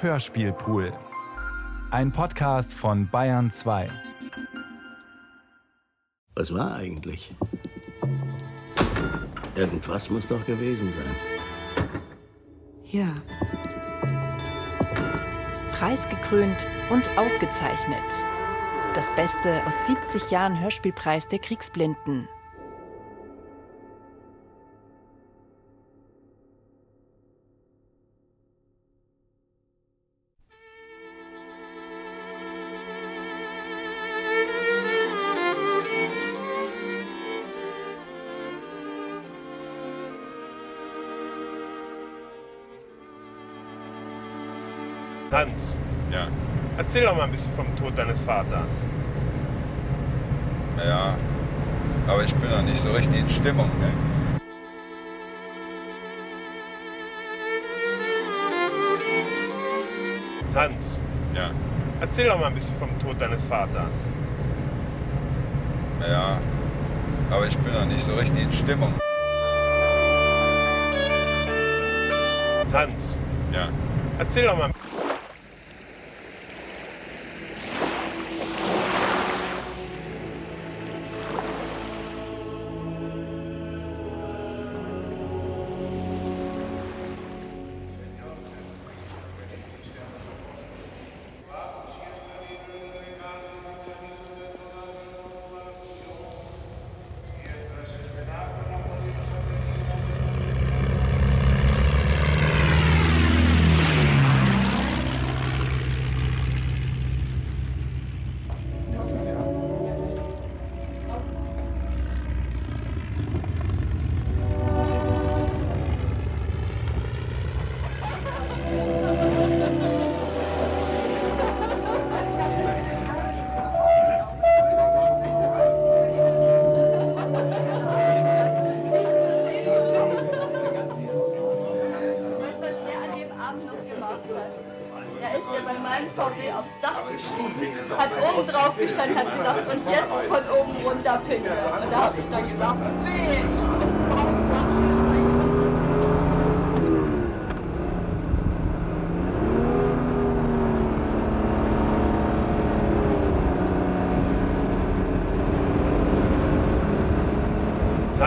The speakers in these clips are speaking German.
Hörspielpool. Ein Podcast von Bayern 2. Was war eigentlich? Irgendwas muss doch gewesen sein. Ja. Preisgekrönt und ausgezeichnet. Das Beste aus 70 Jahren Hörspielpreis der Kriegsblinden. Hans, Ja, erzähl doch mal ein bisschen vom Tod deines Vaters. ja. Aber ich bin noch nicht so richtig in Stimmung, ne? Hans, Ja, erzähl doch mal ein bisschen vom Tod deines Vaters. ja. Aber ich bin noch nicht so richtig in Stimmung. Hans, Ja. erzähl doch mal.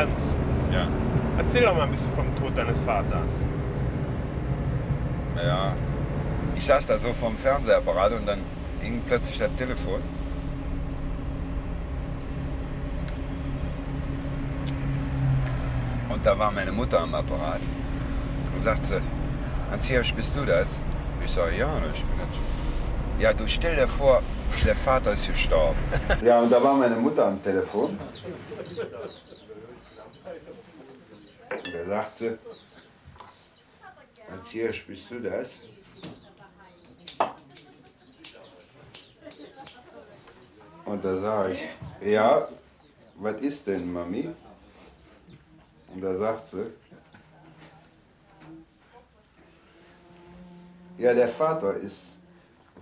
Hans, Ja, erzähl doch mal ein bisschen vom Tod deines Vaters. ja. Ich saß da so vorm Fernsehapparat und dann hing plötzlich das Telefon. Und da war meine Mutter am Apparat. Und sagt sie, Hans Hirsch, bist du das? Ich sage, ja, ich bin das. Ja, du stell dir vor, der Vater ist gestorben. Ja, und da war meine Mutter am Telefon. Und da sagt sie, Hans Hirsch, bist du das? Und da sage ich, ja, was ist denn, Mami? Und da sagt sie, ja, der Vater ist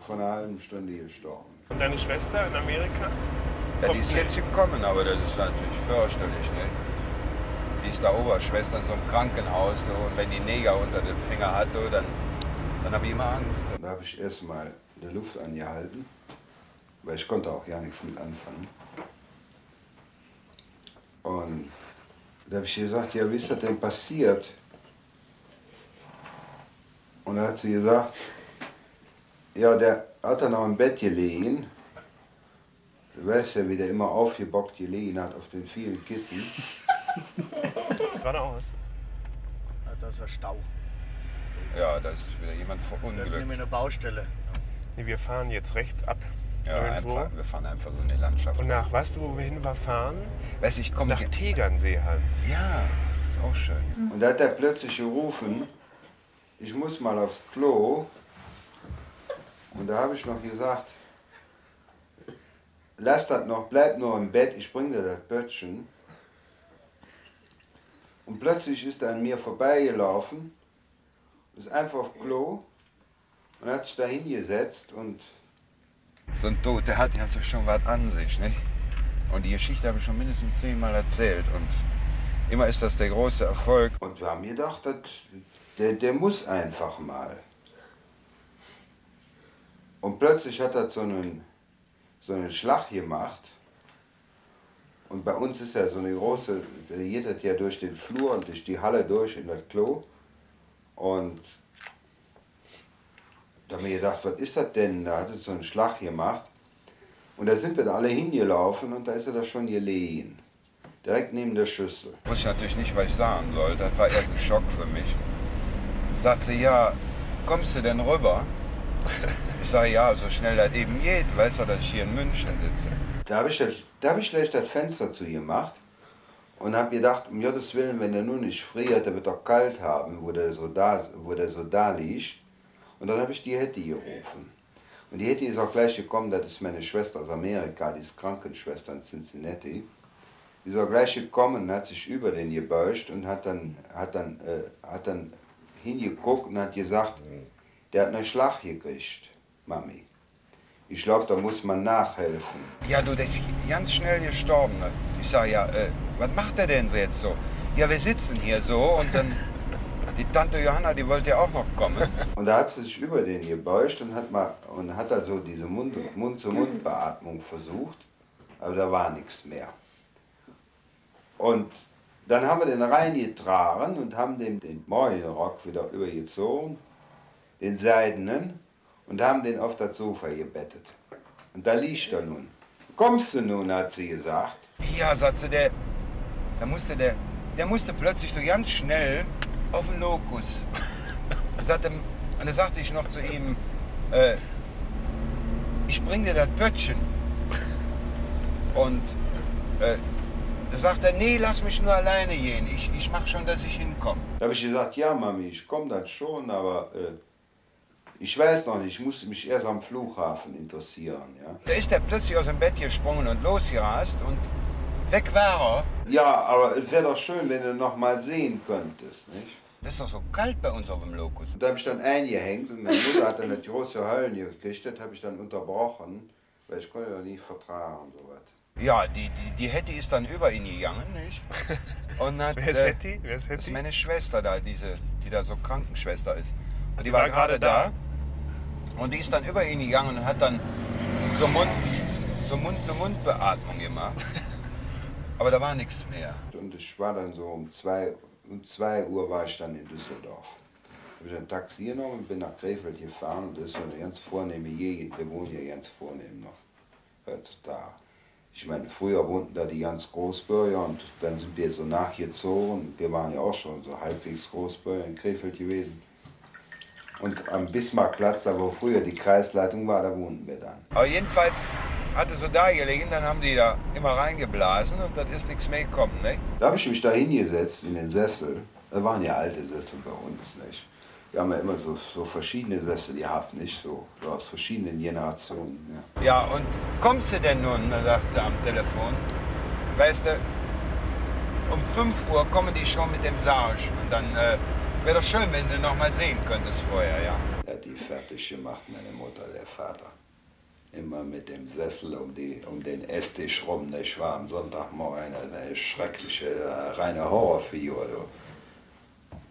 vor einer halben Stunde gestorben. Und deine Schwester in Amerika? Ja, die ist jetzt gekommen, aber das ist natürlich fürchterlich, ne? Die ist da Oberschwester in so einem Krankenhaus, du, und wenn die Neger unter den Finger hat, du, dann, dann habe ich immer Angst. Da habe ich erstmal die Luft angehalten, weil ich konnte auch ja nichts mit anfangen. Und da habe ich gesagt, ja, wie ist das denn passiert? Und da hat sie gesagt, ja, der hat dann noch im Bett gelegen. Du weißt ja, wie der immer aufgebockt gelegen hat auf den vielen Kissen. Geradeaus. Ja, Das ist ein Stau. Ja, da ist wieder jemand Das ist nämlich eine Baustelle. Nee, wir fahren jetzt rechts ab. Ja, irgendwo. einfach, wir fahren einfach so in die Landschaft. Und nach, weißt du, wo wir hin war, fahren? Weißt du, ich komme Nach Tegernsee, Hans. Ja, ist auch schön. Und da hat er plötzlich gerufen, ich muss mal aufs Klo. Und da habe ich noch gesagt, lass das noch, bleib nur im Bett, ich bring dir das Böttchen. Und plötzlich ist er an mir vorbeigelaufen, ist einfach auf Klo und hat sich da hingesetzt und... So ein Tod, der hat ja schon was an sich, nicht? Und die Geschichte habe ich schon mindestens zehnmal erzählt und immer ist das der große Erfolg. Und wir haben gedacht, das, der, der muss einfach mal. Und plötzlich hat er so einen, so einen Schlag gemacht. Und bei uns ist ja so eine große, der geht ja durch den Flur und durch die Halle durch in das Klo. Und da haben wir gedacht, was ist das denn? Da hat es so einen Schlag gemacht. Und da sind wir da alle hingelaufen und da ist er da schon gelegen. Direkt neben der Schüssel. Wusste ich natürlich nicht, was ich sagen soll. Das war erst ein Schock für mich. Sagt sie, ja, kommst du denn rüber? Ich sage, ja, so schnell das eben geht, weißt du, dass ich hier in München sitze. Da habe ich, hab ich gleich das Fenster zu gemacht und habe gedacht, um Gottes Willen, wenn er nun nicht friert, der wird doch kalt haben, wo der so da, wo der so da liegt. Und dann habe ich die Hetty gerufen. Und die Hetty ist auch gleich gekommen, das ist meine Schwester aus Amerika, die ist Krankenschwester in Cincinnati. Die ist auch gleich gekommen und hat sich über den gebeugt und hat dann, hat dann, äh, hat dann hingeguckt und hat gesagt, der hat einen Schlag gekriegt, Mami. Ich glaube, da muss man nachhelfen. Ja, du, der ist ganz schnell gestorben. Ich sage, ja, äh, was macht er denn jetzt so? Ja, wir sitzen hier so und dann, die Tante Johanna, die wollte ja auch noch kommen. Und da hat sie sich über den gebeugt und hat, mal, und hat also diese Mund- Mund-zu-Mund-Beatmung versucht, aber da war nichts mehr. Und dann haben wir den reingetragen und haben dem den Morgenrock wieder übergezogen, den seidenen, und haben den auf das Sofa gebettet. Und da liegt er nun. Kommst du nun, hat sie gesagt. Ja, sagt sie, der, da musste der, der musste plötzlich so ganz schnell auf den Lokus. Sagte, und da sagte ich noch zu ihm, äh, ich bring dir das Pöttchen. Und äh, da sagt er, nee, lass mich nur alleine gehen. Ich, ich mach schon, dass ich hinkomme. Da habe ich gesagt, ja Mami, ich komme dann schon, aber äh, ich weiß noch nicht, ich muss mich erst am Flughafen interessieren. Ja, Da ist er plötzlich aus dem Bett gesprungen und losgerast und weg war er. ja aber es wäre doch schön, wenn du noch mal sehen könntest. Nicht? Das ist doch so kalt bei uns auf dem Lokus. Und da habe ich dann eingehängt und meine Mutter hat dann eine große Heulen gekriegt, das habe ich dann unterbrochen, weil ich konnte ja nicht vertragen sowas. Ja, die, die, die Hetty ist dann über ihn gegangen, nicht? Und hat, Wer ist äh, Hetty? Wer ist Das ist Hetty? meine Schwester da, diese, die da so Krankenschwester ist. Und die die war war gerade gerade da. da? Und die ist dann über ihn gegangen und hat dann so Mund, so Mund-zu-Mund-Beatmung gemacht. Aber da war nichts mehr. Und ich war dann so um zwei, um zwei Uhr war ich dann in Düsseldorf. Habe ich ein Taxi genommen und bin nach Krefeld gefahren und das ist so eine ganz vornehme Gegend. Wir wohnen hier ganz vornehm noch heutzutage. Ich meine, früher wohnten da die ganz Großbürger und dann sind wir so nachgezogen. Wir waren ja auch schon so halbwegs Großbürger in Krefeld gewesen. Und am Bismarckplatz, da wo früher die Kreisleitung war, da wohnten wir dann. Aber jedenfalls hat es so da gelegen, dann haben die da immer reingeblasen und dann ist nichts mehr gekommen, ne? Da habe ich mich da hingesetzt in den Sessel. Das waren ja alte Sessel bei uns, nicht? Wir haben ja immer so, so verschiedene Sessel gehabt, nicht? So, so aus verschiedenen Generationen. Ja. Ja, und kommst du denn nun, sagt sie am Telefon. Weißt du, um 5 Uhr kommen die schon mit dem Sarg. Und dann äh, wäre doch schön, wenn du noch mal sehen könntest vorher, ja. Er hat die fertig gemacht, meine Mutter, der Vater. Immer mit dem Sessel um, die, um den Esstisch rum. Ich war am Sonntagmorgen eine, eine schreckliche, äh, reine Horrorfigur. Du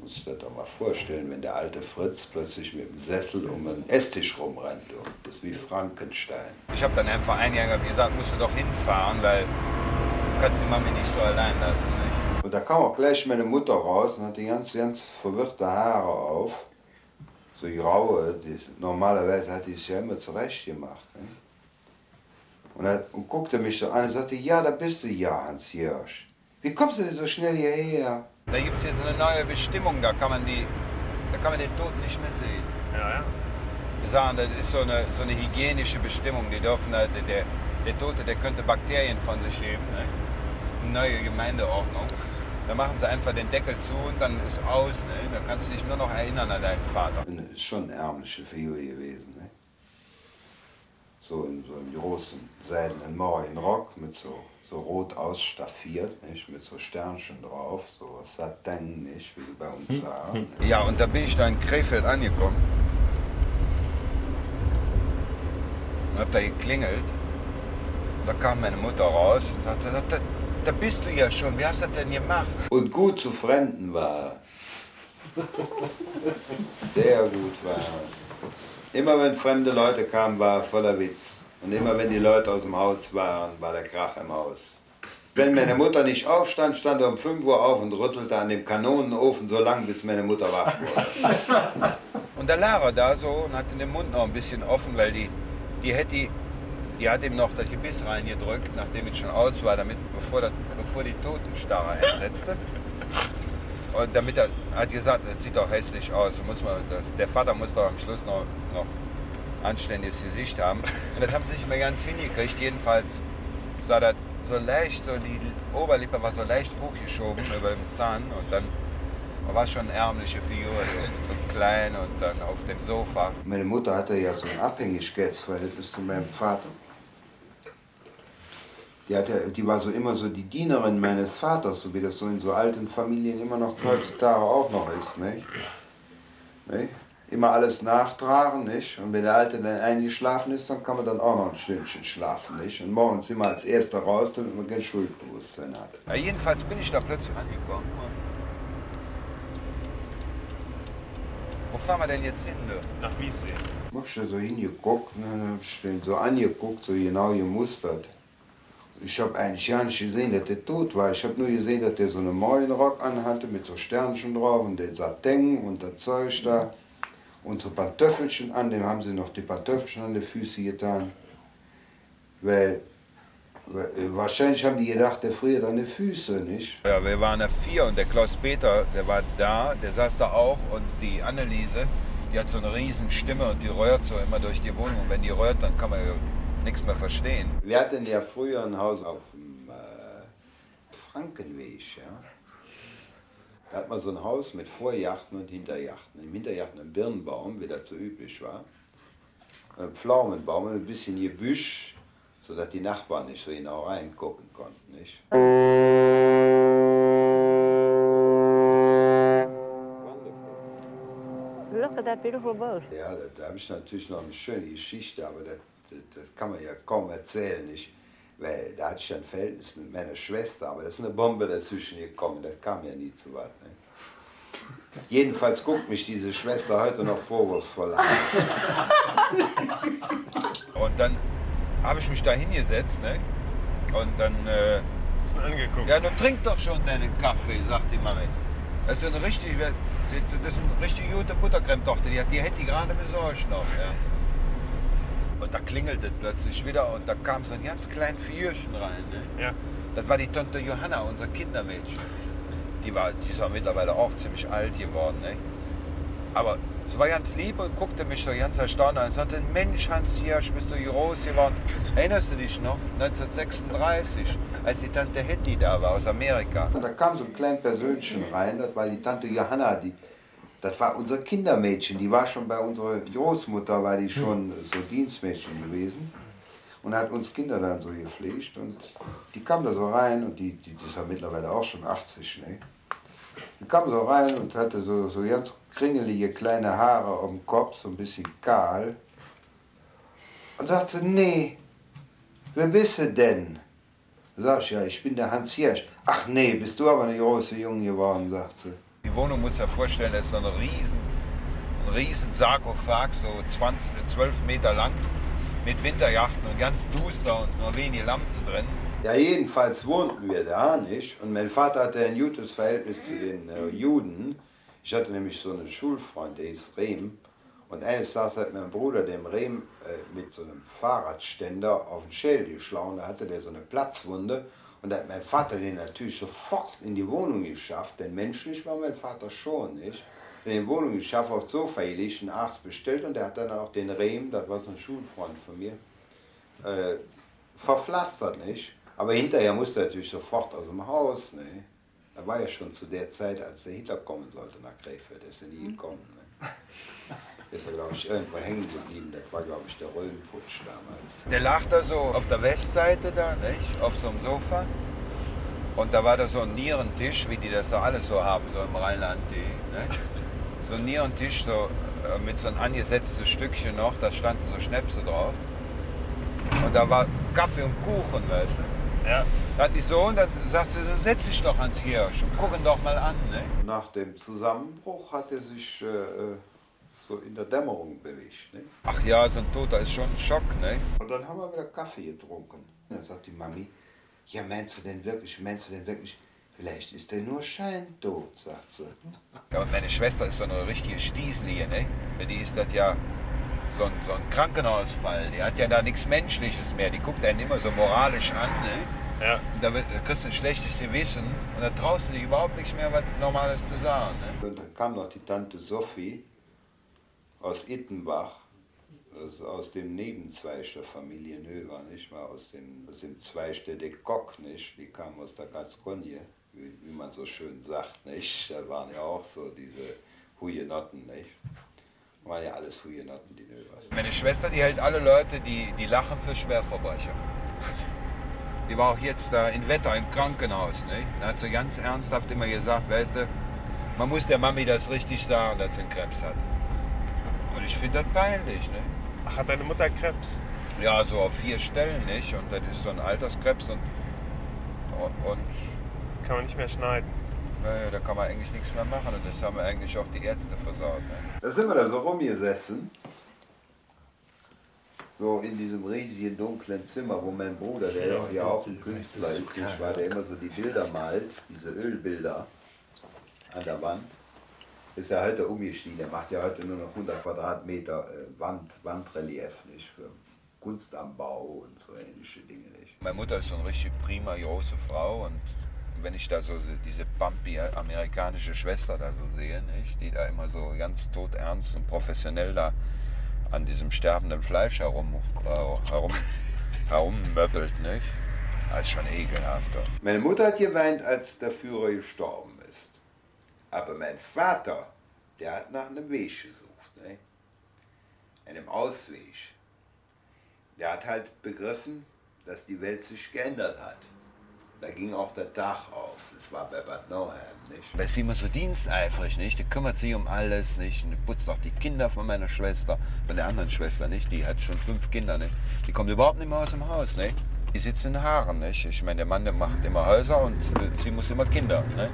musst dir doch mal vorstellen, wenn der alte Fritz plötzlich mit dem Sessel um den Esstisch rumrennt. Du. Das ist wie Frankenstein. Ich habe dann einfach eingegangen und gesagt, musst du doch hinfahren, weil du kannst die Mami nicht so allein lassen, nicht? Und da kam auch gleich meine Mutter raus und hatte ganz, ganz verwirrte Haare auf. So graue, die, normalerweise hat die sich ja immer zurecht gemacht. Ne? Und, er, und guckte mich so an und sagte, ja, da bist du ja, Hans-Jörg. Wie kommst du denn so schnell hierher? Da gibt es jetzt eine neue Bestimmung, da kann man, die, da kann man den Toten nicht mehr sehen. Ja, ja. Die sagen, das ist so eine, so eine hygienische Bestimmung. Die dürfen, der, der, der Tote, der könnte Bakterien von sich geben. Ne? Neue Gemeindeordnung. Da machen sie einfach den Deckel zu und dann ist aus. Ne? Da kannst du dich nur noch erinnern an deinen Vater. Eine, schon eine ärmliche Figur gewesen. Ne? So in so einem großen seidenen Morgenrock mit so, so rot ausstaffiert, nicht? mit so Sternchen drauf, so Satin, nicht? wie sie bei uns sagen. Ne? Ja, und da bin ich da in Krefeld angekommen. Und hab da geklingelt. Und da kam meine Mutter raus und sagte, da, da, da bist du ja schon. Wie hast du das denn gemacht? Und gut zu Fremden war. Sehr gut war. er. Immer wenn fremde Leute kamen, war er voller Witz. Und immer wenn die Leute aus dem Haus waren, war der Krach im Haus. Wenn meine Mutter nicht aufstand, stand er um 5 Uhr auf und rüttelte an dem Kanonenofen so lang, bis meine Mutter wach wurde. Und da lag er da so und hatte den Mund noch ein bisschen offen, weil die, die hätte die hat ihm noch das Gebiss reingedrückt, nachdem es schon aus war, damit, bevor, das, bevor die Totenstarre einsetzte. Und damit er hat gesagt, das sieht doch hässlich aus. Muss man, der Vater muss doch am Schluss noch, noch anständiges Gesicht haben. Und das haben sie nicht mehr ganz hingekriegt. Jedenfalls sah das so leicht, so die Oberlippe war so leicht hochgeschoben über dem Zahn und dann war schon eine ärmliche Figur, so, so, klein und dann auf dem Sofa. Meine Mutter hatte ja so ein Abhängigkeitsverhältnis zu meinem Vater. Die, hatte, die war so immer so die Dienerin meines Vaters, so wie das so in so alten Familien immer noch heutzutage auch noch ist. Nicht? Nicht? Immer alles nachtragen, nicht? Und wenn der Alte dann eingeschlafen ist, dann kann man dann auch noch ein Stündchen schlafen, nicht? Und morgens immer als Erster raus, damit man kein Schuldbewusstsein hat. Ja, jedenfalls bin ich da plötzlich angekommen. Wo fahren wir denn jetzt hin? Ne? Nach Wiessee. Ich hab da so hingeguckt, ne, hab so angeguckt, so genau gemustert. Ich habe eigentlich gar nicht gesehen, dass der tot war. Ich habe nur gesehen, dass der so einen Mäulenrock anhatte mit so Sternchen drauf und der Sateng und das Zeug da. Und so Pantöffelchen an, dem haben sie noch die Pantöffelchen an die Füße getan. Weil, weil wahrscheinlich haben die gedacht, der friert an die Füße, nicht? Ja, wir waren ja vier und der Klaus Peter, der war da, der saß da auch und die Anneliese, die hat so eine riesen Stimme und die röhrt so immer durch die Wohnung. Und wenn die röhrt, dann kann man nichts mehr verstehen. Wir hatten ja früher ein Haus auf dem äh, Frankenweg, ja. Da hat man so ein Haus mit Vorjachten und Hinterjachten. Im Hinterjachten ein Birnbaum, wie das so üblich war. Ein Pflaumenbaum und ein bisschen Gebüsch, sodass die Nachbarn nicht so genau reingucken konnten. Nicht? Look at that beautiful boat. Ja, da, da habe ich natürlich noch eine schöne Geschichte, aber das, das, das kann man ja kaum erzählen. Nicht? Weil da hatte ich ein Verhältnis mit meiner Schwester, aber da ist eine Bombe dazwischen gekommen, das kam ja nie zu weit. Ne? Jedenfalls guckt mich diese Schwester heute noch vorwurfsvoll an. Und dann habe ich mich da hingesetzt, ne? Und dann. Äh, Ist angeguckt. ja, nun trink doch schon deinen Kaffee, sagt die Mami. Das ist eine richtig, das ist eine richtig gute Buttercreme-Tochter, die, hat- die hätte die gerade besorgt noch. Ja. Und da klingelte plötzlich wieder und da kam so ein ganz kleines Figürchen rein. Ne? Ja. Das war die Tante Johanna, unser Kindermädchen. Die war, die ist ja mittlerweile auch ziemlich alt geworden. Ne? Aber sie war ganz lieb und guckte mich so ganz erstaunt an und sagte, Mensch Hans Hirsch, bist du hier groß geworden? Erinnerst du dich noch? 1936, als die Tante Hetty da war aus Amerika. Und da kam so ein kleines Persönchen rein, das war die Tante Johanna, die, das war unser Kindermädchen, die war schon bei unserer Großmutter, war die schon so Dienstmädchen gewesen und hat uns Kinder dann so gepflegt und die kam da so rein und die, die, die ist ja mittlerweile auch schon 80, ne? Die kam so rein und hatte so, so ganz kringelige kleine Haare dem Kopf, so ein bisschen kahl und sagte, nee, wer bist du denn? Sag ich, ja, ich bin der Hans Hirsch. Ach nee, bist du aber eine große Junge geworden, sagt sie. Die Wohnung muss ja vorstellen, das ist so ein riesen, ein riesen Sarkophag, so 20, 12 Meter lang, mit Winterjachten und ganz duster und nur wenige Lampen drin. Ja, jedenfalls wohnten wir da nicht. Und mein Vater hatte ein gutes Verhältnis zu den äh, Juden. Ich hatte nämlich so einen Schulfreund, der hieß Rehm. Und eines Tages hat mein Bruder dem Rehm äh, mit so einem Fahrradständer auf den Schädel geschlagen. Da hatte der so eine Platzwunde. Und da hat mein Vater den natürlich sofort in die Wohnung geschafft. Denn menschlich war mein Vater schon, nicht? In die Wohnung geschafft, aufs Sofa gelegt, einen Arzt bestellt. Und der hat dann auch den Rehm, das war so ein Schulfreund von mir, äh, verpflastert, nicht? Aber hinterher musste er natürlich sofort aus dem Haus, ne? Er war ja schon zu der Zeit, als der Hitler kommen sollte nach Krefeld, ist er nie gekommen. Ne? Ist er, glaube ich, irgendwo hängen geblieben. Das war, glaube ich, der Rollenputsch damals. Der lag da so auf der Westseite da, nicht? Auf so einem Sofa. Und da war da so ein Nierentisch, wie die das da alle so haben, so im Rheinland. Die, ne? So ein Nierentisch, so äh, mit so einem angesetztes Stückchen noch, da standen so Schnäpse drauf. Und da war Kaffee und Kuchen, weißt du? Ja. Da hat die so und dann sagt sie, so, setz dich doch ans Hirsch und guck ihn doch mal an, ne? Nach dem Zusammenbruch hat er sich äh, so in der Dämmerung bewegt. Ne? Ach ja, so ein Toter ist schon ein Schock, ne? Und dann haben wir wieder Kaffee getrunken. Und dann sagt die Mami, ja, meinst du denn wirklich, meinst du denn wirklich, vielleicht ist der nur scheintot, sagt sie. Ja, und meine Schwester ist so eine richtige Stieselie, ne? Für die ist das ja so ein, so ein Krankenhausfall. Die hat ja da nichts Menschliches mehr. Die guckt einen immer so moralisch an, ne? Ja. Und da, wird, da kriegst du ein schlechtes Gewissen und da traust du dich überhaupt nichts mehr, was Normales zu sagen, ne? Und dann kam noch die Tante Sophie aus Ittenbach, das ist aus dem Nebenzweig der Familie Növer, nicht mal aus dem, aus dem Zweig der de Kock, nicht? Die kam aus der Gascogne, wie, wie man so schön sagt, nicht? Da waren ja auch so diese Hugenotten, nicht? Waren ja alles Hugenotten, die Növers. Meine Schwester, die hält alle Leute, die, die lachen für Schwerverbrecher. Die war auch jetzt da in Wetter im Krankenhaus. Ne? Da hat sie ganz ernsthaft immer gesagt, weißt du, man muss der Mami das richtig sagen, dass sie einen Krebs hat. Ich finde das peinlich. Ne? Ach, hat deine Mutter Krebs? Ja, so auf vier Stellen, nicht? Und das ist so ein Alterskrebs und, und, und Kann man nicht mehr schneiden. naja, da kann man eigentlich nichts mehr machen. Und das haben eigentlich auch die Ärzte versaut. Ne? Da sind wir da so rumgesessen, so in diesem riesigen dunklen Zimmer, wo mein Bruder, der ja, ja auch ein Künstler ist, nicht wahr, der immer so die Bilder malt, diese Ölbilder an der Wand. Ist ja heute umgestiegen, er macht ja heute nur noch 100 Quadratmeter äh, Wand, Wandrelief, nicht, für Kunst am Bau und so ähnliche Dinge, nicht. Meine Mutter ist so eine richtig prima, große Frau und wenn ich da so diese bumpy amerikanische Schwester da so sehe, nicht, die da immer so ganz todernst und professionell da an diesem sterbenden Fleisch herum, äh, herum, herummöppelt, nicht? Das ist schon ekelhafter. Meine Mutter hat geweint, als der Führer gestorben. Aber mein Vater, der hat nach einem Weg gesucht, ne? einem Ausweg. Der hat halt begriffen, dass die Welt sich geändert hat. Da ging auch der Dach auf. Das war bei Bad Nauheim, nicht? Weil sie immer so diensteifrig, nicht? Die kümmert sich um alles, nicht? Und putzt auch die Kinder von meiner Schwester, von der anderen Schwester, nicht? Die hat schon fünf Kinder, nicht? Die kommt überhaupt nicht mehr aus dem Haus, nicht? Die sitzt in den Haaren, nicht? Ich meine, der Mann, der macht immer Häuser und äh, sie muss immer Kinder, ne?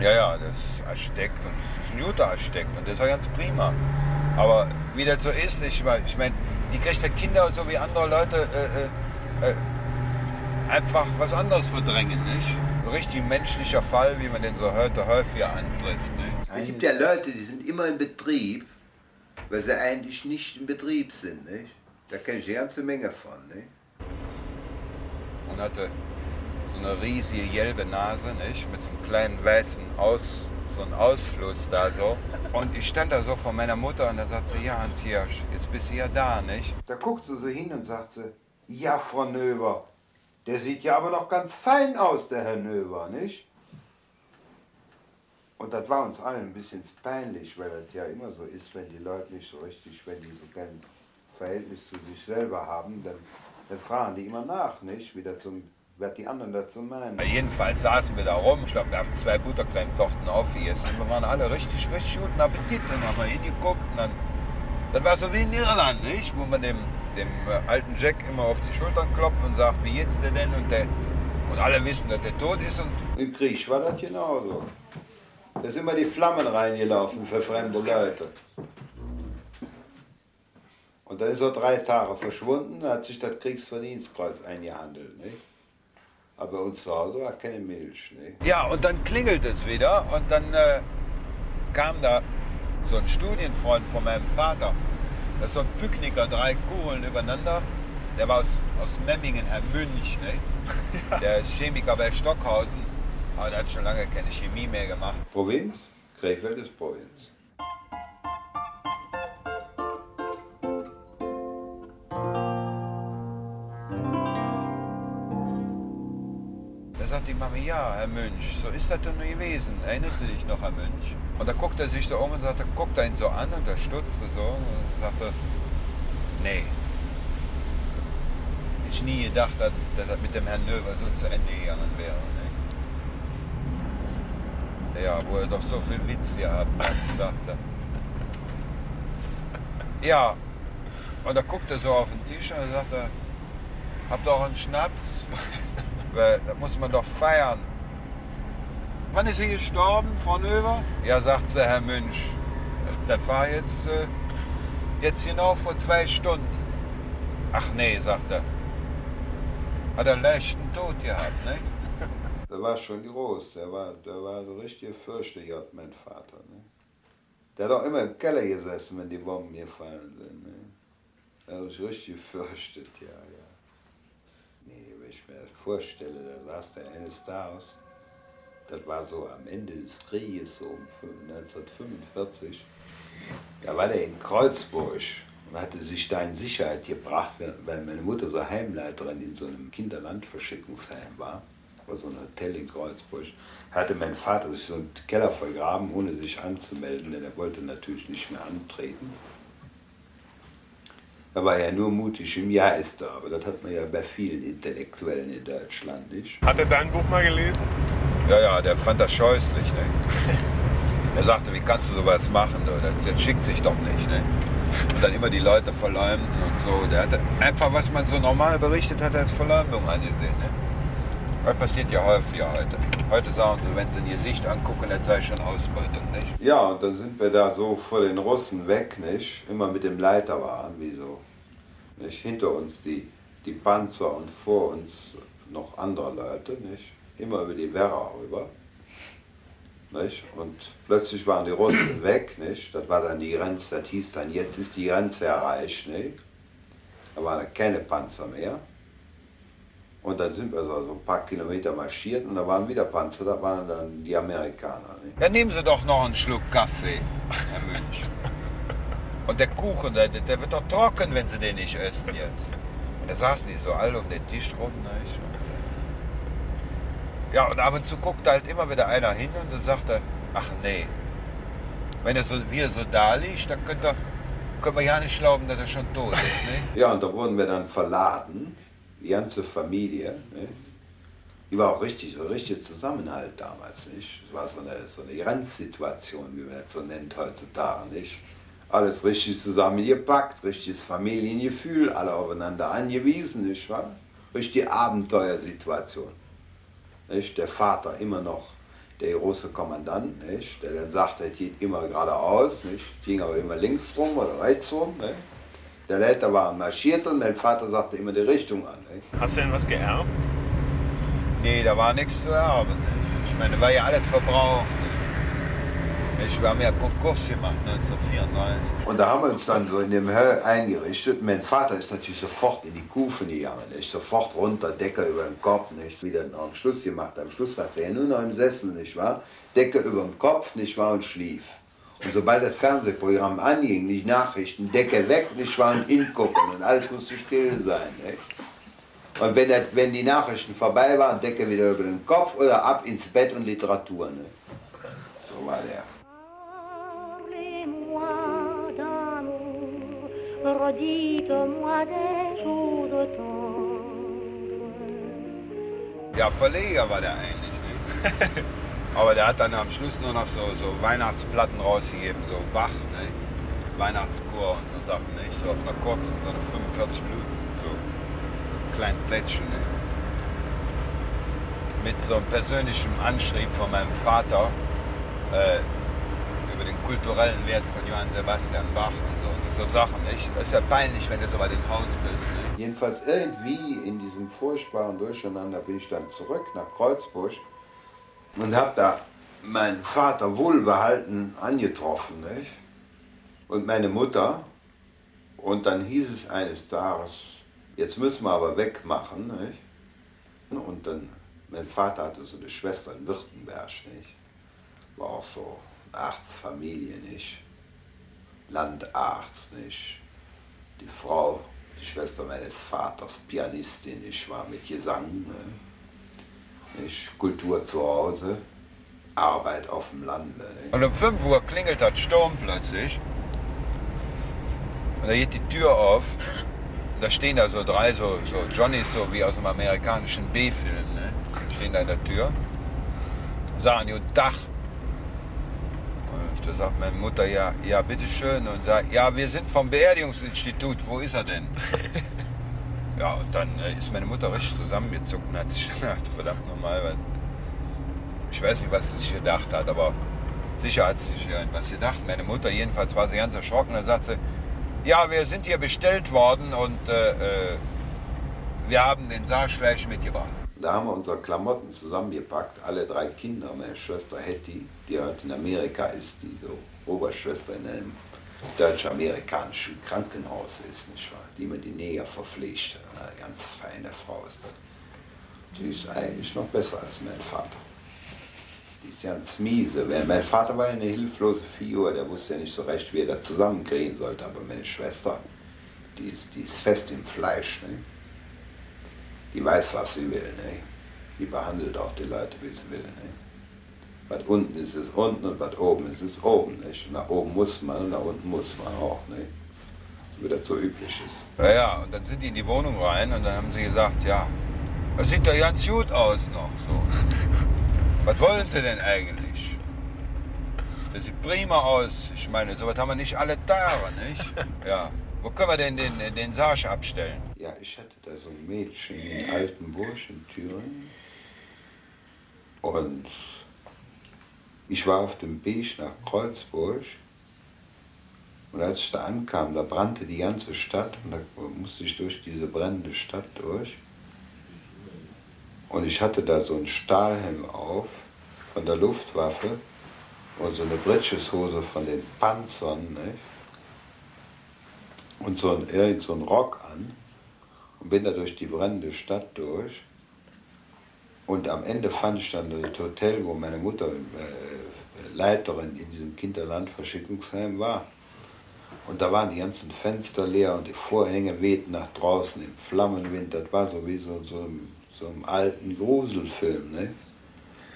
Ja, ja, das ist und das ist ein guter ersteckt und das ist auch ganz prima. Aber wie das so ist, ich meine, ich mein, die kriegt ja Kinder so wie andere Leute äh, äh, äh, einfach was anderes verdrängen, nicht? Ein richtig menschlicher Fall, wie man den so heute häufiger antrifft, nicht? Es gibt ja Leute, die sind immer in Betrieb, weil sie eigentlich nicht in Betrieb sind, nicht? Da kenne ich eine ganze Menge von, nicht? und hatte so eine riesige gelbe Nase, nicht? Mit so einem kleinen weißen Aus, so einem Ausfluss da so. Und ich stand da so vor meiner Mutter und da sagt sie, ja Hans Hirsch, jetzt bist du ja da, nicht? Da guckt sie so hin und sagt sie, ja, Frau Növer, der sieht ja aber noch ganz fein aus, der Herr Növer, nicht? Und das war uns allen ein bisschen peinlich, weil das ja immer so ist, wenn die Leute nicht so richtig, wenn die so kein Verhältnis zu sich selber haben, dann, dann fragen die immer nach, nicht? Wie das zum, was die anderen dazu meinen. Jedenfalls saßen wir da rum, ich glaube, wir haben zwei Buttercreme-Torten aufgegessen. Wir waren alle richtig, richtig guten Appetit. Dann haben wir hingeguckt und dann, das war so wie in Irland, nicht? Wo man dem, dem äh, alten Jack immer auf die Schultern klopft und sagt, wie geht's dir denn? Und, der, und alle wissen, dass der tot ist und Im Krieg war das genauso. Da sind immer die Flammen reingelaufen für fremde Leute. Und dann ist er drei Tage verschwunden, da hat sich das Kriegsverdienstkreuz eingehandelt. Nicht? Aber bei uns zu Hause war keine Milch. Nicht? Ja, und dann klingelt es wieder und dann äh, kam da so ein Studienfreund von meinem Vater. Das ist so ein Pücknicker, drei Kugeln übereinander. Der war aus, aus Memmingen, Herr Münch. Ne? Der ist Chemiker bei Stockhausen, aber der hat schon lange keine Chemie mehr gemacht. Provinz? Krefeld ist Provinz. Sagt die Mama, ja, Herr Münch, so ist das doch nur gewesen. Erinnerst du dich noch, Herr Münch? Und da guckt er sich so um und sagt, er guckt ihn so an und er stutzte so und sagte, nee. Ich nie gedacht, dass, dass das mit dem Herrn Növer so zu Ende gegangen wäre. Ne? Ja, wo er doch so viel Witz gehabt hat, sagt er. Ja, und da guckt er so auf den Tisch und sagt er, habt ihr auch einen Schnaps? Weil das muss man doch feiern. Wann ist sie gestorben, Frau Növer? Ja, sagt sie, Herr Münch. Das war jetzt, äh, jetzt genau vor zwei Stunden. Ach nee, sagt er. Hat er einen leichten Tod gehabt, ne? Der war schon groß, der war, der war so richtig fürchterlich, mein Vater. Ne? Der hat auch immer im Keller gesessen, wenn die Bomben gefallen sind. Ne? Er hat sich richtig gefürchtet, ja, ja. Nee, wenn ich mir das vorstelle, da saß der eines Tages, das war so am Ende des Krieges, so um 1945, da war der in Kreuzburg und hatte sich da in Sicherheit gebracht, weil meine Mutter so Heimleiterin in so einem Kinderlandverschickungsheim war war so ein Hotel in Kreuzburg, hatte mein Vater sich so einen Keller vergraben, ohne sich anzumelden, denn er wollte natürlich nicht mehr antreten. Er war ja nur mutig im Jahr ist er, aber das hat man ja bei vielen Intellektuellen in Deutschland nicht. Hat er dein Buch mal gelesen? Ja, ja, der fand das scheußlich. Ne? er sagte, wie kannst du sowas machen? Das, das schickt sich doch nicht. Ne? Und dann immer die Leute verleumden und so. Der hatte einfach, was man so normal berichtet hat, als Verleumdung angesehen. Ne? Das passiert ja häufiger heute. Heute sagen sie, wenn sie ein Gesicht angucken, das sei schon Ausbeutung, nicht? Ja, und dann sind wir da so vor den Russen weg, nicht? Immer mit dem Leiterwagen, wie so. Nicht? Hinter uns die, die Panzer und vor uns noch andere Leute, nicht? Immer über die Werra rüber. Nicht? Und plötzlich waren die Russen weg, nicht? Das war dann die Grenze, das hieß dann, jetzt ist die Grenze erreicht, nicht? Da waren keine Panzer mehr. Und dann sind wir so ein paar Kilometer marschiert und da waren wieder Panzer, da waren dann die Amerikaner. Nicht? Ja, nehmen Sie doch noch einen Schluck Kaffee, Herr Münch. Und der Kuchen, der, der wird doch trocken, wenn Sie den nicht essen jetzt. Und da saßen die so alle um den Tisch rum. Nicht? Ja, und ab und zu guckt halt immer wieder einer hin und dann sagt er, ach nee, wenn er so, wie er so da liegt, dann könnt ihr, können wir ja nicht glauben, dass er schon tot ist. Ne? Ja, und da wurden wir dann verladen die ganze Familie. Ne? Die war auch richtig, so richtig Zusammenhalt damals. Nicht? Es war so eine, so eine Grenzsituation, wie man das so nennt heutzutage. Nicht? Alles richtig zusammengepackt, richtiges Familiengefühl, alle aufeinander angewiesen, nicht wahr? Richtig Abenteuersituation. Nicht? Der Vater immer noch der große Kommandant, nicht? der dann sagt, er geht immer geradeaus, nicht? ging aber immer links rum oder rechts rum. Nicht? Der Leiter war marschiert und mein Vater sagte immer die Richtung an. Nicht? Hast du denn was geerbt? Nee, da war nichts zu erben. Nicht? Ich meine, war ja alles verbraucht. Nicht? Wir haben ja Konkurs gemacht 1934. Und da haben wir uns dann so in dem Höll eingerichtet. Mein Vater ist natürlich sofort in die Kufen gegangen, nicht? sofort runter, Decke über den Kopf, nicht? Wie dann am Schluss gemacht. Am Schluss saß er nur noch im Sessel, nicht wahr? Decke über dem Kopf, nicht wahr? Und schlief. Und sobald das Fernsehprogramm anging, die Nachrichten, Decke weg, nicht wahr? Und hingucken und alles musste still sein. Nicht? Und wenn, das, wenn die Nachrichten vorbei waren, Decke wieder über den Kopf oder ab ins Bett und Literatur. Ne? So war der. Ja, Verleger war der eigentlich. Ne? Aber der hat dann am Schluss nur noch so, so Weihnachtsplatten rausgegeben, so Bach, ne? Weihnachtschor und so Sachen, nicht? So auf einer kurzen, so eine 45 Minuten, so ein kleinen Plättchen, ne? Mit so einem persönlichen Anschrieb von meinem Vater äh, über den kulturellen Wert von Johann Sebastian Bach und so, und so Sachen, nicht? Das ist ja peinlich, wenn du so bei den Haus bist, ne? Jedenfalls irgendwie in diesem furchtbaren Durcheinander bin ich dann zurück nach Kreuzburg und habe da meinen Vater wohlbehalten angetroffen. Nicht? Und meine Mutter. Und dann hieß es eines Tages, jetzt müssen wir aber wegmachen. Nicht? Und dann, mein Vater hatte so eine Schwester in Württemberg. Nicht? War auch so Arztfamilie, nicht? Landarzt, nicht? Die Frau, die Schwester meines Vaters, Pianistin, ich war mit Gesang. Nicht? Nicht? Kultur zu Hause, Arbeit auf dem Lande. Nicht? Und um 5 Uhr klingelt das Sturm plötzlich. Und da geht die Tür auf. Da stehen da so drei so, so Johnnies, so wie aus einem amerikanischen B-Film. Ne? Stehen da in der Tür. Sagen, guten Tag. Da sagt meine Mutter, ja, ja, bitteschön. Und sagt, ja, wir sind vom Beerdigungsinstitut. Wo ist er denn? Ja, und dann äh, ist meine Mutter richtig zusammengezuckt und hat sich gedacht, verdammt nochmal, weil ich weiß nicht, was sie sich gedacht hat, aber Sicher hat sie sich irgendwas gedacht. Meine Mutter jedenfalls war sie ganz erschrocken. Dann sagt sie, ja, wir sind hier bestellt worden und äh, äh wir haben den Saarschleich mitgebracht. Da haben wir unsere Klamotten zusammengepackt, alle drei Kinder. Meine Schwester Hetty, die heute in Amerika ist, die so Oberschwester in einem deutsch-amerikanischen Krankenhaus ist, nicht wahr? die mir die Neger verpflegt. Eine ganz feine Frau ist das. Die ist eigentlich noch besser als mein Vater. Die ist ganz miese. Mein Vater war eine hilflose Figur, der wusste ja nicht so recht, wie er das zusammenkriegen sollte. Aber meine Schwester, die ist, die ist fest im Fleisch. Ne? Die weiß, was sie will. Ne? Die behandelt auch die Leute, wie sie will. Ne? Was unten ist, ist unten und was oben ist, ist oben. Nicht? Und nach oben muss man und nach unten muss man auch. Ne? Wie das so üblich ist. Ja, ja, und dann sind die in die Wohnung rein und dann haben sie gesagt, ja, das sieht doch ganz gut aus noch. So. Was wollen Sie denn eigentlich? Das sieht prima aus. Ich meine, sowas haben wir nicht alle Tage, nicht? Ja. Wo können wir denn den, den Sarg abstellen? Ja, ich hatte da so ein Mädchen in Altenburg in Thüringen. Und ich war auf dem Weg nach Kreuzburg. Und als ich da ankam, da brannte die ganze Stadt und da musste ich durch diese brennende Stadt durch. Und ich hatte da so einen Stahlhelm auf von der Luftwaffe und so eine Britscheshose von den Panzern nicht? und so einen, so einen Rock an und bin da durch die brennende Stadt durch. Und am Ende fand ich dann das Hotel, wo meine Mutter äh, Leiterin in diesem Kinderlandverschickungsheim war. Und da waren die ganzen Fenster leer und die Vorhänge wehten nach draußen im Flammenwind. Das war so wie so, so so einem alten Gruselfilm. Ne?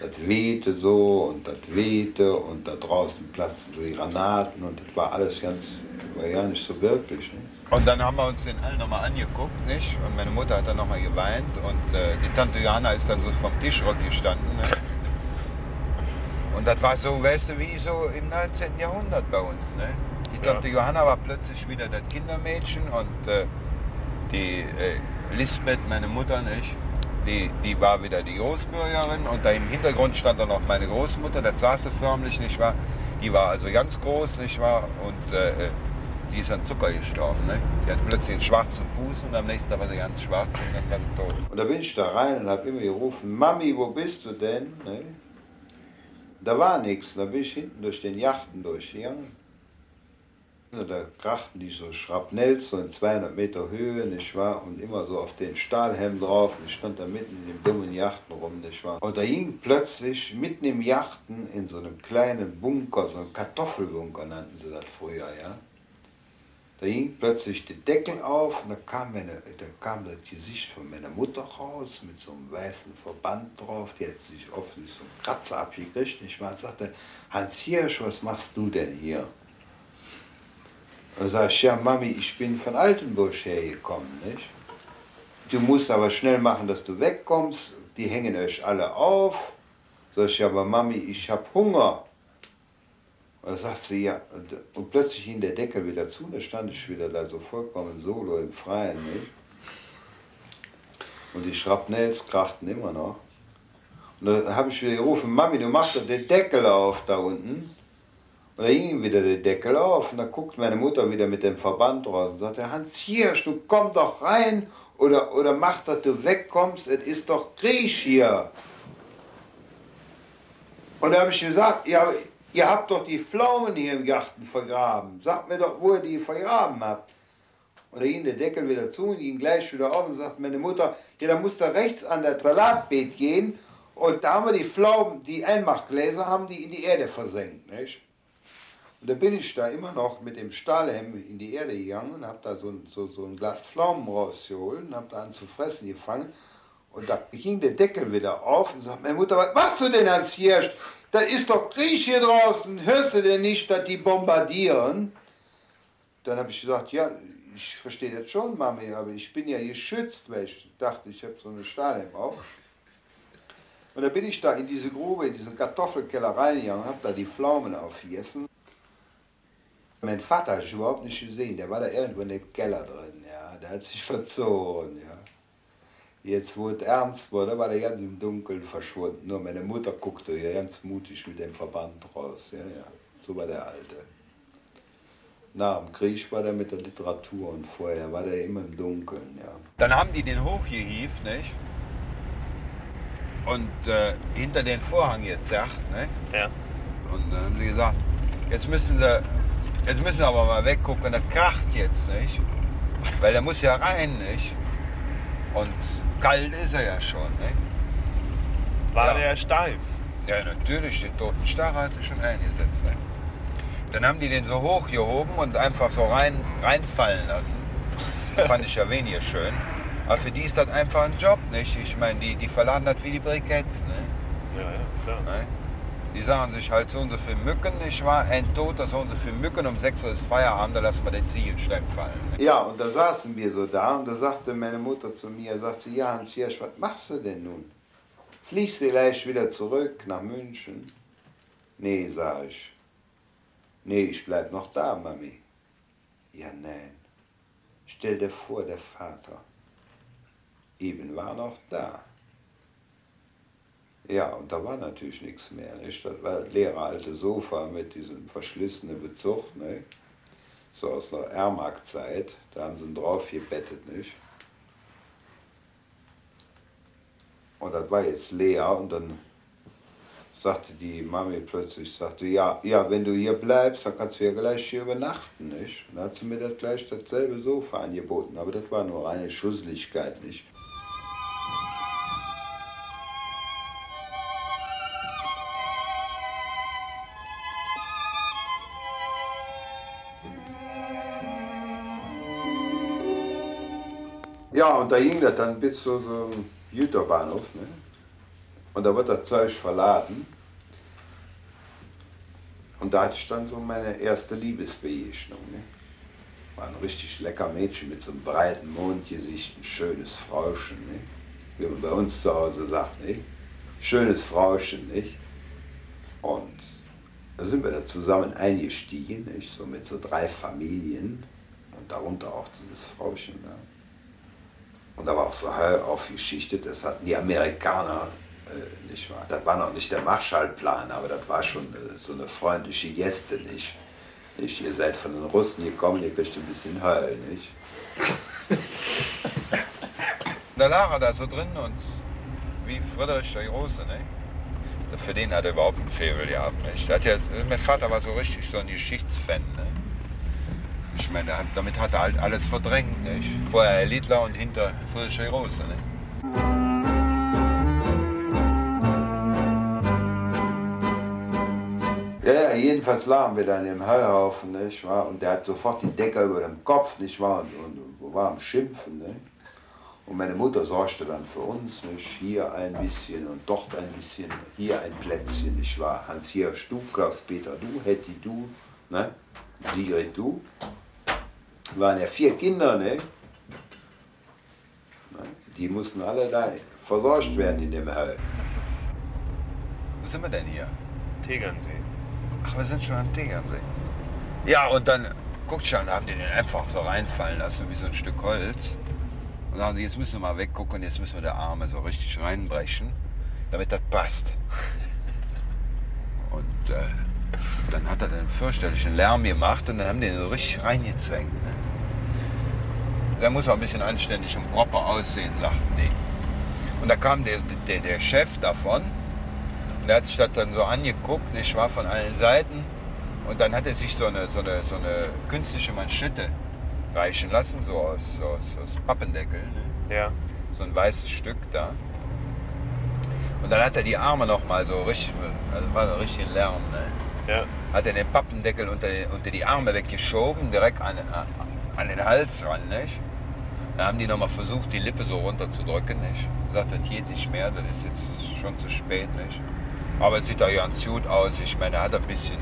Das wehte so und das wehte und da draußen platzten so die Granaten und das war alles ganz, war ja nicht so wirklich. Ne? Und dann haben wir uns den allen nochmal angeguckt, nicht? Und meine Mutter hat dann nochmal geweint und äh, die Tante Johanna ist dann so vom Tischrock gestanden. Ne? Und das war so, weißt du, wie so im 19. Jahrhundert bei uns. Ne? Die Tante ja. Johanna war plötzlich wieder das Kindermädchen und äh, die äh, Lisbeth, meine Mutter, nicht? die, die war wieder die Großbürgerin und da im Hintergrund stand dann noch meine Großmutter, das saß sie förmlich, nicht wahr? Die war also ganz groß, nicht wahr? Und äh, äh, die ist an Zucker gestorben, ne? Die hat plötzlich einen schwarzen Fuß und am nächsten Tag war sie ganz schwarz und dann ganz tot. Und da bin ich da rein und habe immer gerufen, Mami, wo bist du denn? Ne? Da war nichts, da bin ich hinten durch den Yachten durchgegangen. Da krachten die so Schrapnells so in 200 Meter Höhe, nicht wahr? Und immer so auf den Stahlhelm drauf. Und ich stand da mitten in dem dummen Yachten rum, nicht wahr? Und da hing plötzlich mitten im Yachten in so einem kleinen Bunker, so einem Kartoffelbunker nannten sie das früher, ja? Da hing plötzlich der Deckel auf und da kam, meine, da kam das Gesicht von meiner Mutter raus mit so einem weißen Verband drauf. Die hat sich offensichtlich so einen Kratzer abgekriegt, nicht wahr? Und sagte, Hans Hirsch, was machst du denn hier? Da sag ich, ja Mami, ich bin von Altenburg hergekommen, nicht? Du musst aber schnell machen, dass du wegkommst. Die hängen euch alle auf. Sag ich, aber Mami, ich hab Hunger. Und da sagt sie, ja, und, und plötzlich ging der Deckel wieder zu, da stand ich wieder da so vollkommen solo im Freien, nicht? Und die Schrapnells krachten immer noch. Und dann habe ich wieder gerufen, Mami, du machst doch den Deckel auf da unten. Und da ging wieder der Deckel auf und da guckt meine Mutter wieder mit dem Verband raus und sagte, Hans Hirsch, du komm doch rein oder, oder mach, dass du wegkommst, es ist doch Krieg hier. Und da habe ich gesagt, ja, ihr habt doch die Pflaumen hier im Garten vergraben. Sagt mir doch, wo ihr die vergraben habt. Und da ging der Deckel wieder zu und ging gleich wieder auf und sagte meine Mutter, ja, da musst du rechts an das Salatbeet gehen und da haben wir die Pflaumen, die Einmachgläser haben die in die Erde versenkt, nicht? Und da bin ich da immer noch mit dem Stahlhelm in die Erde gegangen und habe da so, so, so ein Glas Pflaumen rausgeholt und habe da an zu fressen gefangen. Und da ging der Deckel wieder auf und sagt, meine Mutter, was machst du denn als Hirsch? Da ist doch Krieg hier draußen, hörst du denn nicht, dass die bombardieren? Dann habe ich gesagt, ja, ich verstehe das schon, Mami, aber ich bin ja geschützt, weil ich dachte, ich habe so eine Stahlhelm auf. Und da bin ich da in diese Grube, in diesen Kartoffelkeller reingegangen, habe da die Pflaumen aufgegessen. Mein Vater habe ich überhaupt nicht gesehen, der war da irgendwo in dem Keller drin, ja. Der hat sich verzogen, ja. Jetzt, wo es ernst wurde, war der ganz im Dunkeln verschwunden. Nur meine Mutter guckte ja ganz mutig mit dem Verband raus. Ja, ja. So war der Alte. Nach dem Krieg war der mit der Literatur und vorher war der immer im Dunkeln, ja. Dann haben die den hochgehievt, nicht? Und äh, hinter den Vorhang gezerrt, ne? Ja. Und dann haben sie gesagt, jetzt müssen sie, jetzt müssen wir aber mal weggucken, das kracht jetzt, nicht? Weil der muss ja rein, nicht? Und kalt ist er ja schon, ne? War Ja. der steif? Ja, natürlich, den toten Starre hatte schon eingesetzt, ne? Dann haben die den so hochgehoben und einfach so rein, reinfallen lassen. Fand ich ja weniger schön. Aber für die ist das einfach ein Job, nicht? Ich meine, die, die verladen das wie die Briketts, ne? Ja, ja, klar. Ne? Die sagen sich halt so und so viel Mücken, nicht wahr? Ein Toter, so und so viel Mücken, um 6 Uhr ist Feierabend, da lassen wir den Ziegelstein fallen. Ne? Ja, und da saßen wir so da und da sagte meine Mutter zu mir, sagt sie, ja Hans Hirsch, was machst du denn nun? Fliegst du gleich wieder zurück nach München? Nee, sag ich. Nee, ich bleib noch da, Mami. Ja, nein. Stell dir vor, der Vater. Eben war noch da. Ja, und da war natürlich nichts mehr. Nicht? Das war das leere alte Sofa mit diesem verschlissenen Bezug. Ne? so aus der Ermark-Zeit, da haben sie ihn drauf gebettet, nicht? Und das war jetzt leer und dann sagte die Mami plötzlich, sagte, ja, ja, wenn du hier bleibst, dann kannst du ja gleich hier übernachten, nicht? Und dann hat sie mir das gleich dasselbe Sofa angeboten, aber das war nur reine Schusseligkeit, nicht? Ja, und da ging das dann bis zu so einem Güterbahnhof. Ne? Und da wird das Zeug verladen. Und da hatte ich dann so meine erste Liebesbegegnung. Ne? War ein richtig lecker Mädchen mit so einem breiten Mondgesicht, ein schönes Frauchen. Ne? Wie man bei uns zu Hause sagt. Ne? Schönes Frauchen. Nicht? Und da sind wir da zusammen eingestiegen, nicht? so mit so drei Familien. Und darunter auch dieses Frauchen. Ne? Und da war auch so halb aufgeschichtet, das hatten die Amerikaner äh, nicht wahr. Das war noch nicht der Marshallplan, aber das war schon äh, so eine freundliche Geste, nicht? nicht? Ihr seid von den Russen gekommen, ihr kriegt ein bisschen Heul, nicht? Da lag er da so drin und wie Friedrich der Große, ne? Für den hat er überhaupt einen Febel gehabt, nicht? Der mein Vater war so richtig so ein Geschichtsfan, ne? Ich meine, damit hat er halt alles verdrängt, nicht? Vorher Herr Liedler und hinter Friedrich Große, ne? Ja, ja, jedenfalls lagen wir dann im Heuhaufen, nicht wahr? Und der hat sofort die Decke über dem Kopf, nicht wahr? Und, und war am Schimpfen, ne? Und meine Mutter sorgte dann für uns, nicht? Hier ein bisschen und dort ein bisschen, hier ein Plätzchen, nicht wahr? Hans Hirsch, du, Klaus-Peter, du, Hetty, du, ne? Sigrid, du. Waren ja vier Kinder, ne? Die mussten alle da versorgt werden in dem Heu. Wo sind wir denn hier? Tegernsee. Ach, wir sind schon am Tegernsee. Ja, und dann, guckt schon, da haben die den einfach so reinfallen lassen, wie so ein Stück Holz. Und sagen sie, jetzt müssen wir mal weggucken, jetzt müssen wir der Arme so richtig reinbrechen, damit das passt. Und äh, dann hat er den fürchterlichen Lärm gemacht und dann haben die ihn so richtig reingezwängt. Ne? Da muss man ein bisschen anständig und proper aussehen, sagten die. Und da kam der, der, der Chef davon und er hat sich das dann so angeguckt, nicht wahr, von allen Seiten. Und dann hat er sich so eine, so eine, so eine künstliche Manschette reichen lassen, so aus, aus, aus Pappendeckel. Ne? Ja. So ein weißes Stück da. Und dann hat er die Arme noch mal so richtig, also war so richtig Lärm. Ne? Ja. Hat er den Pappendeckel unter, unter die Arme weggeschoben, direkt an, an, den Hals ran, nicht? Dann haben die noch mal versucht, die Lippe so runterzudrücken, nicht? Sagt, das geht nicht mehr, das ist jetzt schon zu spät, nicht? Aber es sieht doch ganz gut aus. Ich meine, er hat ein bisschen.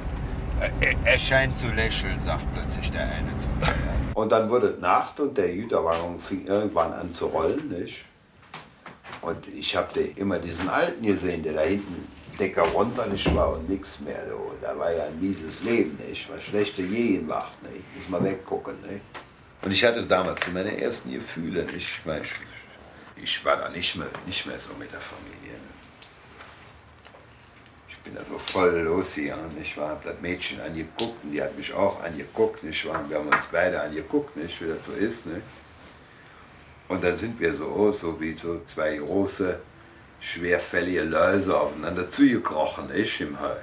Er, er scheint zu lächeln, sagt plötzlich der eine zu mir. Und dann wurde es Nacht und der Güterwagen fing irgendwann an zu rollen, nicht? Und ich habe immer diesen Alten gesehen, der da hinten Decker runter nicht war und nichts mehr. Du. Da war ja ein mieses Leben, nicht? Was schlechte Gegenwart, nicht? Muss mal weggucken, nicht? Und ich hatte damals meine ersten Gefühle, nicht? Ich, mein, ich Ich war da nicht mehr, nicht mehr so mit der Familie. Ne? Ich bin da so voll losgegangen. Ich war, hab das Mädchen angeguckt und die hat mich auch angeguckt. Nicht wahr? Wir haben uns beide angeguckt, nicht, wie das so ist. Nicht? Und dann sind wir so, so wie so zwei große, schwerfällige Läuse aufeinander zugekrochen, nicht, im Heu.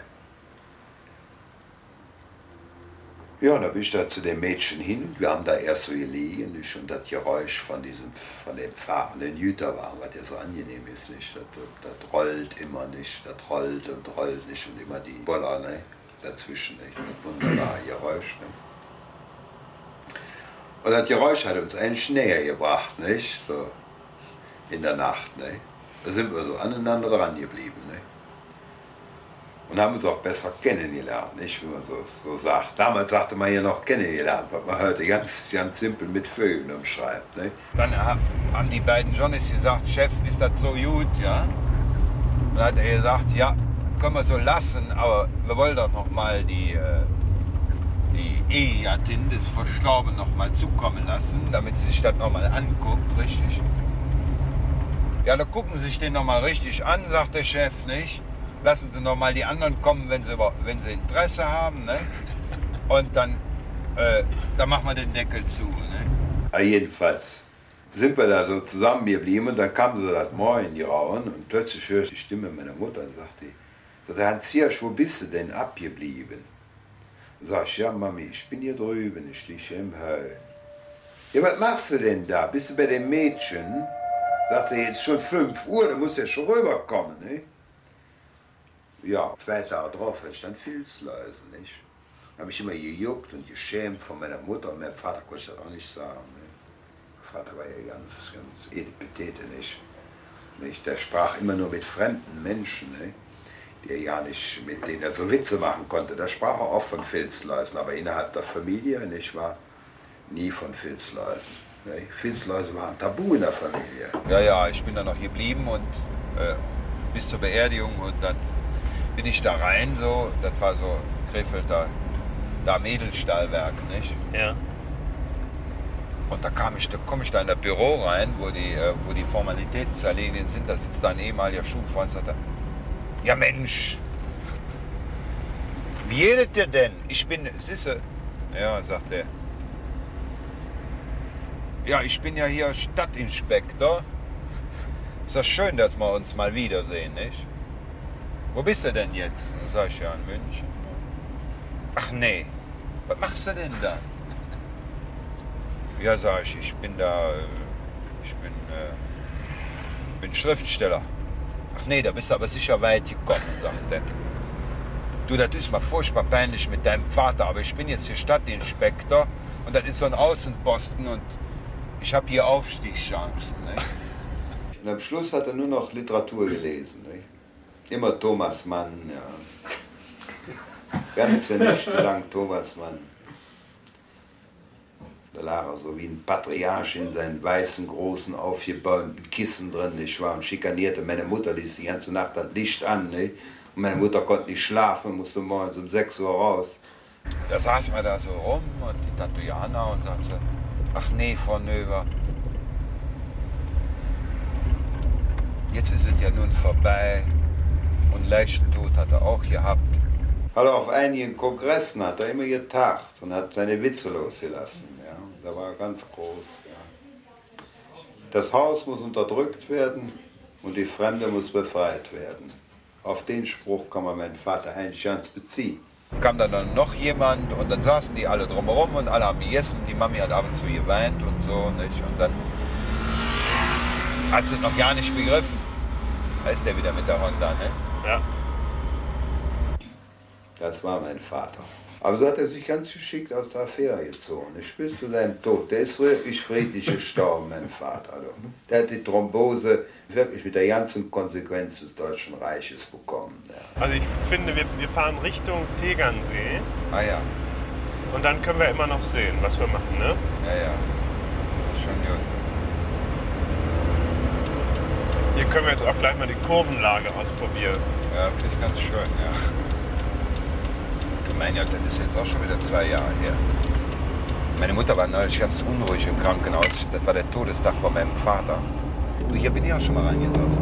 Ja, da bin ich da zu dem Mädchen hin. Wir haben da erst so gelegen nicht? und das Geräusch von, diesem, von dem fahrenden Jüter war, was ja so angenehm ist. Nicht? Das, das, rollt immer nicht, das rollt und rollt nicht und immer die Boller ne? dazwischen. Nicht? Das wunderbare Geräusch. Ne? Und das Geräusch hat uns einen näher gebracht, nicht? So in der Nacht. Ne? Da sind wir so aneinander dran geblieben. Ne? Und haben uns auch besser kennengelernt, nicht? Wie man so, so sagt. Damals sagte man ja noch kennengelernt, was man heute ganz, ganz simpel mit Vögeln umschreibt. Ne? Dann haben die beiden Johnnies gesagt, Chef, ist das so gut, ja? Dann hat er gesagt, ja, können wir so lassen, aber wir wollen doch noch mal die, äh, die Ehegattin des Verstorbenen noch mal zukommen lassen, damit sie sich das noch mal anguckt, richtig? Ja, da gucken Sie sich den noch mal richtig an, sagt der Chef, nicht? Lassen Sie noch mal die anderen kommen, wenn sie, wenn sie Interesse haben, ne? Und dann, äh, dann machen wir den Deckel zu, ne? Ja, jedenfalls sind wir da so zusammen geblieben und dann kam so das Morgen die Rauen und plötzlich höre ich die Stimme meiner Mutter und sagt die, sagt der Hans Hirsch, wo bist du denn abgeblieben? Sag ich, ja Mami, ich bin hier drüben, ich stehe hier im Heu. Ja, was machst du denn da? Bist du bei dem Mädchen? Sagt sie, jetzt schon 5 Uhr, du musst ja schon rüberkommen, ne? Ja, zwei Tage drauf hatte ich dann Filzläuse, nicht? habe ich immer gejuckt und geschämt von meiner Mutter und meinem Vater konnte ich das auch nicht sagen. Ne? Mein Vater war ja ganz, ganz etipetete, nicht? nicht? Der sprach immer nur mit fremden Menschen, ne? die er ja nicht, mit denen er so Witze machen konnte. Da sprach er auch von Filzläusen, aber innerhalb der Familie, nicht wahr? Nie von Filzläusen. Ne? Filzläuse waren tabu in der Familie. Ja, ja, ich bin da noch geblieben und äh, bis zur Beerdigung und dann bin ich da rein, so, das war so Krefeld da, da am Edelstahlwerk, nicht? Ja. Und da kam ich, da komme ich da in das Büro rein, wo die, äh, wo die Formalitäten zu erledigen sind. Da sitzt da ein ehemaliger Schulfreund und sagt, er, ja Mensch, wie redet der denn? Ich bin, siehste, ja, sagt er. Ja, ich bin ja hier Stadtinspektor. Ist das schön, dass wir uns mal wiedersehen, nicht? Wo bist du denn jetzt? Sag ich ja in München. Ach nee, was machst du denn da? Ja, sag ich, ich bin da, äh, ich bin, äh, bin Schriftsteller. Ach nee, da bist du aber sicher weit gekommen, sagt er. Du, das ist mal furchtbar peinlich mit deinem Vater, aber ich bin jetzt hier Stadtinspektor und das ist so ein Außenposten und ich habe hier Aufstiegschancen. Ne? Und am Schluss hat er nur noch Literatur gelesen. Ne? Immer Thomas Mann, ja. Ganze Nächte lang Thomas Mann. Da lag er so wie ein Patriarch in seinen weißen, großen, aufgebäumten Kissen drin, nicht wahr? Und schikanierte meine Mutter, ließ die ganze Nacht das Licht an, nicht? Und meine Mutter konnte nicht schlafen, musste morgens um 6 Uhr raus. Da saß man da so rum und die Tante Johanna und sagte, ach nee, Frau Növer, jetzt ist es ja nun vorbei. Und Leichtentod hat er auch gehabt. Hat er auf einigen Kongressen hat er immer getagt und hat seine Witze losgelassen. Ja. Da war er ganz groß. Ja. Das Haus muss unterdrückt werden und die Fremde muss befreit werden. Auf den Spruch kann man meinen Vater eigentlich ganz beziehen. Kam dann, noch jemand und dann saßen die alle drumherum und alle haben gegessen. Die Mami hat ab und zu geweint und so. Nicht? Und dann hat sie noch gar nicht begriffen. Da ist der wieder mit der Honda. Ne? Ja. Das war mein Vater. Aber so hat er sich ganz geschickt aus der Affäre gezogen. Ich bis zu seinem Tod. Der ist wirklich friedlich gestorben, mein Vater. Also. Der hat die Thrombose wirklich mit der ganzen Konsequenz des Deutschen Reiches bekommen. Ja. Also ich finde, wir, wir fahren Richtung Tegernsee. Ah ja. Und dann können wir immer noch sehen, was wir machen, ne? Ja, ja. Schon gut. Hier können wir jetzt auch gleich mal die Kurvenlage ausprobieren. Ja, finde ich ganz schön, ja. Mein Gott, das ist jetzt auch schon wieder zwei Jahre her. Meine Mutter war neulich ganz unruhig im Krankenhaus. Das war der Todestag von meinem Vater. Du, hier bin ich auch schon mal reingesaust.